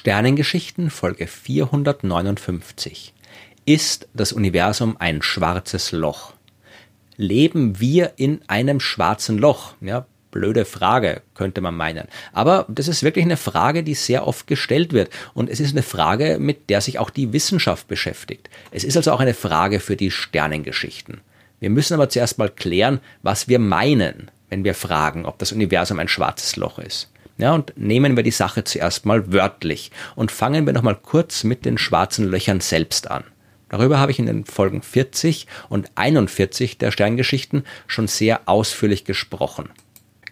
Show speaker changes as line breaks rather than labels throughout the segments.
Sternengeschichten Folge 459. Ist das Universum ein schwarzes Loch? Leben wir in einem schwarzen Loch? Ja, blöde Frage, könnte man meinen. Aber das ist wirklich eine Frage, die sehr oft gestellt wird. Und es ist eine Frage, mit der sich auch die Wissenschaft beschäftigt. Es ist also auch eine Frage für die Sternengeschichten. Wir müssen aber zuerst mal klären, was wir meinen, wenn wir fragen, ob das Universum ein schwarzes Loch ist. Ja, und nehmen wir die Sache zuerst mal wörtlich und fangen wir nochmal kurz mit den schwarzen Löchern selbst an. Darüber habe ich in den Folgen 40 und 41 der Sterngeschichten schon sehr ausführlich gesprochen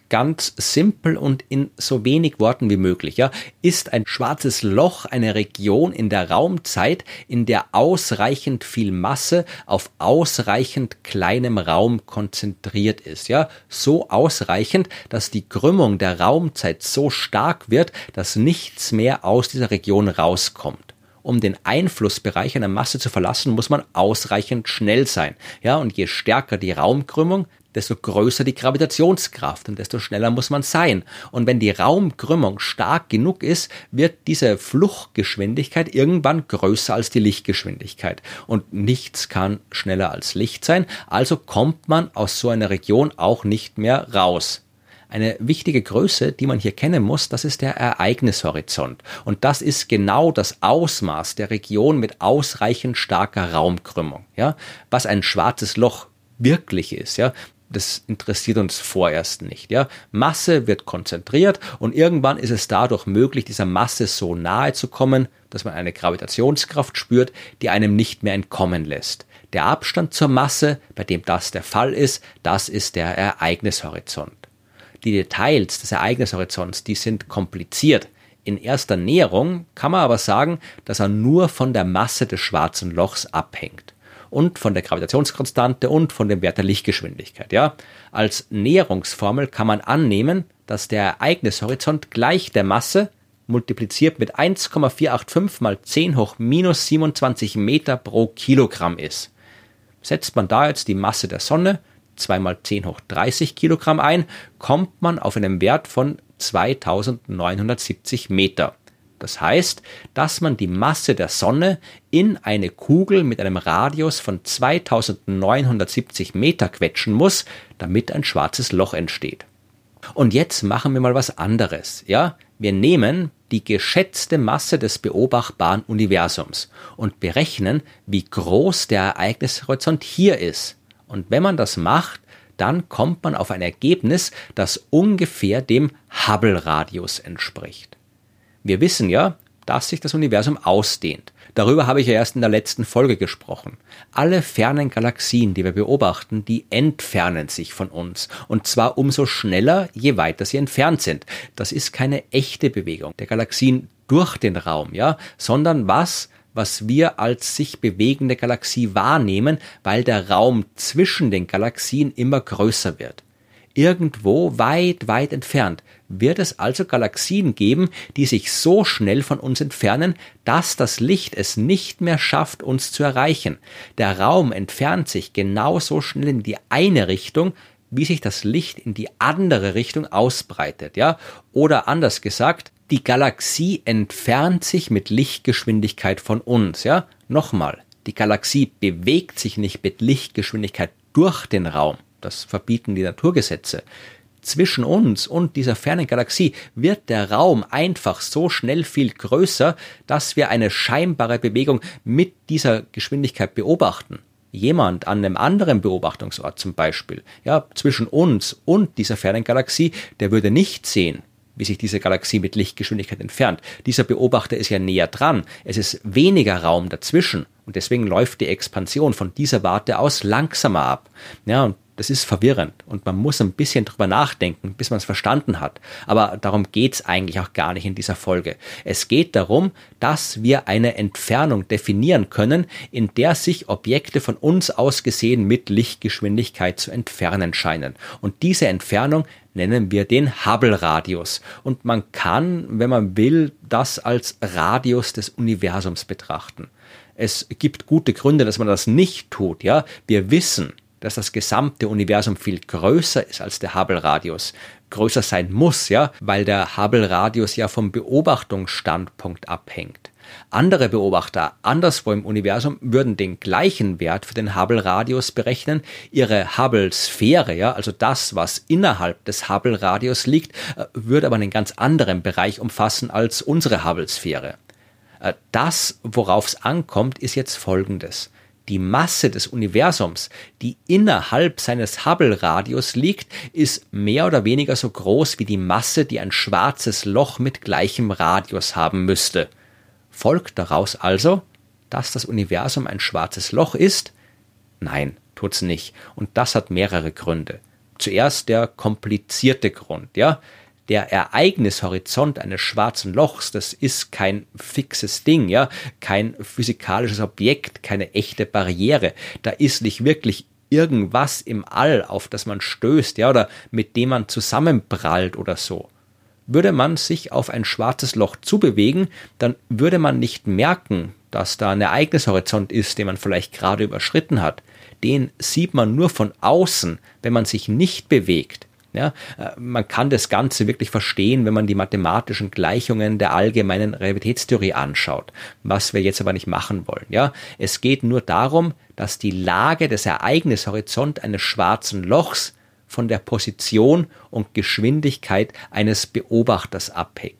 ganz simpel und in so wenig Worten wie möglich, ja, ist ein schwarzes Loch eine Region in der Raumzeit, in der ausreichend viel Masse auf ausreichend kleinem Raum konzentriert ist, ja, so ausreichend, dass die Krümmung der Raumzeit so stark wird, dass nichts mehr aus dieser Region rauskommt. Um den Einflussbereich einer Masse zu verlassen, muss man ausreichend schnell sein. Ja, und je stärker die Raumkrümmung, desto größer die Gravitationskraft und desto schneller muss man sein. Und wenn die Raumkrümmung stark genug ist, wird diese Fluchtgeschwindigkeit irgendwann größer als die Lichtgeschwindigkeit. Und nichts kann schneller als Licht sein, also kommt man aus so einer Region auch nicht mehr raus. Eine wichtige Größe, die man hier kennen muss, das ist der Ereignishorizont. Und das ist genau das Ausmaß der Region mit ausreichend starker Raumkrümmung. Ja? Was ein schwarzes Loch wirklich ist, ja, das interessiert uns vorerst nicht. Ja? Masse wird konzentriert und irgendwann ist es dadurch möglich, dieser Masse so nahe zu kommen, dass man eine Gravitationskraft spürt, die einem nicht mehr entkommen lässt. Der Abstand zur Masse, bei dem das der Fall ist, das ist der Ereignishorizont. Die Details des Ereignishorizonts, die sind kompliziert. In erster Näherung kann man aber sagen, dass er nur von der Masse des schwarzen Lochs abhängt und von der Gravitationskonstante und von dem Wert der Lichtgeschwindigkeit. Ja? Als Näherungsformel kann man annehmen, dass der Ereignishorizont gleich der Masse multipliziert mit 1,485 mal 10 hoch minus 27 Meter pro Kilogramm ist. Setzt man da jetzt die Masse der Sonne 2 mal 10 hoch 30 Kilogramm ein, kommt man auf einen Wert von 2970 Meter. Das heißt, dass man die Masse der Sonne in eine Kugel mit einem Radius von 2970 Meter quetschen muss, damit ein schwarzes Loch entsteht. Und jetzt machen wir mal was anderes, ja? Wir nehmen die geschätzte Masse des beobachtbaren Universums und berechnen, wie groß der Ereignishorizont hier ist. Und wenn man das macht, dann kommt man auf ein Ergebnis, das ungefähr dem Hubble-Radius entspricht. Wir wissen ja, dass sich das Universum ausdehnt. Darüber habe ich ja erst in der letzten Folge gesprochen. Alle fernen Galaxien, die wir beobachten, die entfernen sich von uns. Und zwar umso schneller, je weiter sie entfernt sind. Das ist keine echte Bewegung der Galaxien durch den Raum, ja, sondern was, was wir als sich bewegende Galaxie wahrnehmen, weil der Raum zwischen den Galaxien immer größer wird. Irgendwo weit, weit entfernt wird es also Galaxien geben, die sich so schnell von uns entfernen, dass das Licht es nicht mehr schafft, uns zu erreichen. Der Raum entfernt sich genauso schnell in die eine Richtung, wie sich das Licht in die andere Richtung ausbreitet, ja? Oder anders gesagt, die Galaxie entfernt sich mit Lichtgeschwindigkeit von uns, ja? Nochmal, die Galaxie bewegt sich nicht mit Lichtgeschwindigkeit durch den Raum. Das verbieten die Naturgesetze zwischen uns und dieser fernen Galaxie wird der Raum einfach so schnell viel größer, dass wir eine scheinbare Bewegung mit dieser Geschwindigkeit beobachten. Jemand an einem anderen Beobachtungsort zum Beispiel, ja, zwischen uns und dieser fernen Galaxie, der würde nicht sehen, wie sich diese Galaxie mit Lichtgeschwindigkeit entfernt. Dieser Beobachter ist ja näher dran. Es ist weniger Raum dazwischen. Und deswegen läuft die Expansion von dieser Warte aus langsamer ab. Ja, und das ist verwirrend und man muss ein bisschen drüber nachdenken, bis man es verstanden hat. Aber darum geht es eigentlich auch gar nicht in dieser Folge. Es geht darum, dass wir eine Entfernung definieren können, in der sich Objekte von uns aus gesehen mit Lichtgeschwindigkeit zu entfernen scheinen. Und diese Entfernung nennen wir den Hubble-Radius. Und man kann, wenn man will, das als Radius des Universums betrachten. Es gibt gute Gründe, dass man das nicht tut, ja. Wir wissen, dass das gesamte Universum viel größer ist als der Hubble-Radius. größer sein muss, ja, weil der Hubble-Radius ja vom Beobachtungsstandpunkt abhängt. Andere Beobachter anderswo im Universum würden den gleichen Wert für den Hubble-Radius berechnen. Ihre Hubble-Sphäre, ja, also das, was innerhalb des Hubble-Radius liegt, äh, würde aber einen ganz anderen Bereich umfassen als unsere Hubble-Sphäre. Äh, das, worauf es ankommt, ist jetzt Folgendes. Die Masse des Universums, die innerhalb seines Hubble-Radius liegt, ist mehr oder weniger so groß wie die Masse, die ein schwarzes Loch mit gleichem Radius haben müsste. Folgt daraus also, dass das Universum ein schwarzes Loch ist? Nein, tut's nicht. Und das hat mehrere Gründe. Zuerst der komplizierte Grund, ja der Ereignishorizont eines schwarzen Lochs, das ist kein fixes Ding, ja, kein physikalisches Objekt, keine echte Barriere. Da ist nicht wirklich irgendwas im All, auf das man stößt, ja, oder mit dem man zusammenprallt oder so. Würde man sich auf ein schwarzes Loch zubewegen, dann würde man nicht merken, dass da ein Ereignishorizont ist, den man vielleicht gerade überschritten hat. Den sieht man nur von außen, wenn man sich nicht bewegt. Ja, äh, man kann das Ganze wirklich verstehen, wenn man die mathematischen Gleichungen der allgemeinen Relativitätstheorie anschaut, was wir jetzt aber nicht machen wollen. Ja, es geht nur darum, dass die Lage des Ereignishorizont eines schwarzen Lochs von der Position und Geschwindigkeit eines Beobachters abhängt.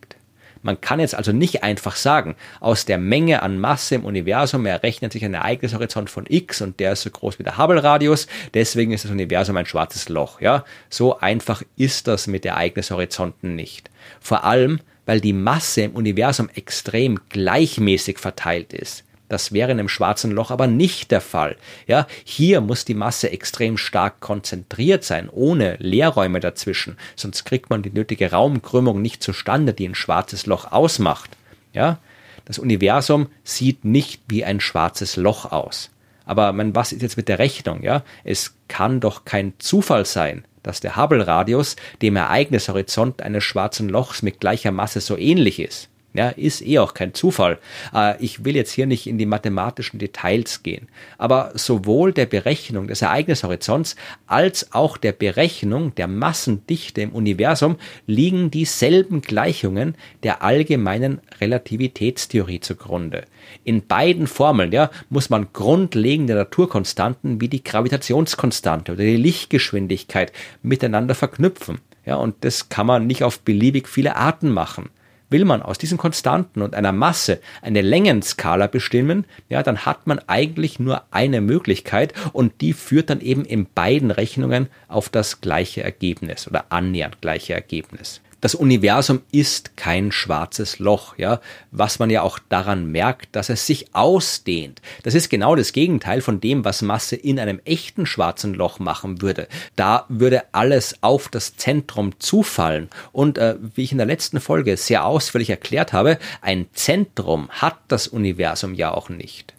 Man kann jetzt also nicht einfach sagen, aus der Menge an Masse im Universum errechnet sich ein Ereignishorizont von x und der ist so groß wie der Hubble-Radius, deswegen ist das Universum ein schwarzes Loch. Ja, so einfach ist das mit Ereignishorizonten nicht. Vor allem, weil die Masse im Universum extrem gleichmäßig verteilt ist. Das wäre in einem schwarzen Loch aber nicht der Fall. Ja, hier muss die Masse extrem stark konzentriert sein, ohne Leerräume dazwischen, sonst kriegt man die nötige Raumkrümmung nicht zustande, die ein schwarzes Loch ausmacht. Ja, das Universum sieht nicht wie ein schwarzes Loch aus. Aber man, was ist jetzt mit der Rechnung? Ja, es kann doch kein Zufall sein, dass der Hubble-Radius dem Ereignishorizont eines schwarzen Lochs mit gleicher Masse so ähnlich ist. Ja, ist eh auch kein Zufall. Äh, ich will jetzt hier nicht in die mathematischen Details gehen. Aber sowohl der Berechnung des Ereignishorizonts als auch der Berechnung der Massendichte im Universum liegen dieselben Gleichungen der allgemeinen Relativitätstheorie zugrunde. In beiden Formeln, ja, muss man grundlegende Naturkonstanten wie die Gravitationskonstante oder die Lichtgeschwindigkeit miteinander verknüpfen. Ja, und das kann man nicht auf beliebig viele Arten machen. Will man aus diesen Konstanten und einer Masse eine Längenskala bestimmen, ja, dann hat man eigentlich nur eine Möglichkeit und die führt dann eben in beiden Rechnungen auf das gleiche Ergebnis oder annähernd gleiche Ergebnis das Universum ist kein schwarzes Loch, ja, was man ja auch daran merkt, dass es sich ausdehnt. Das ist genau das Gegenteil von dem, was Masse in einem echten schwarzen Loch machen würde. Da würde alles auf das Zentrum zufallen. Und äh, wie ich in der letzten Folge sehr ausführlich erklärt habe, ein Zentrum hat das Universum ja auch nicht.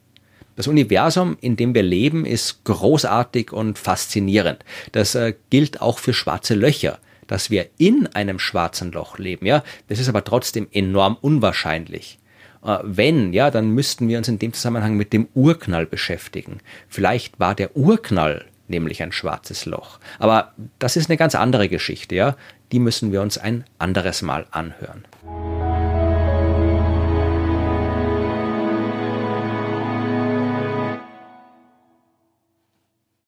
Das Universum, in dem wir leben, ist großartig und faszinierend. Das äh, gilt auch für schwarze Löcher dass wir in einem schwarzen Loch leben, ja, das ist aber trotzdem enorm unwahrscheinlich. Äh, wenn, ja, dann müssten wir uns in dem Zusammenhang mit dem Urknall beschäftigen. Vielleicht war der Urknall nämlich ein schwarzes Loch. Aber das ist eine ganz andere Geschichte, ja. Die müssen wir uns ein anderes Mal anhören.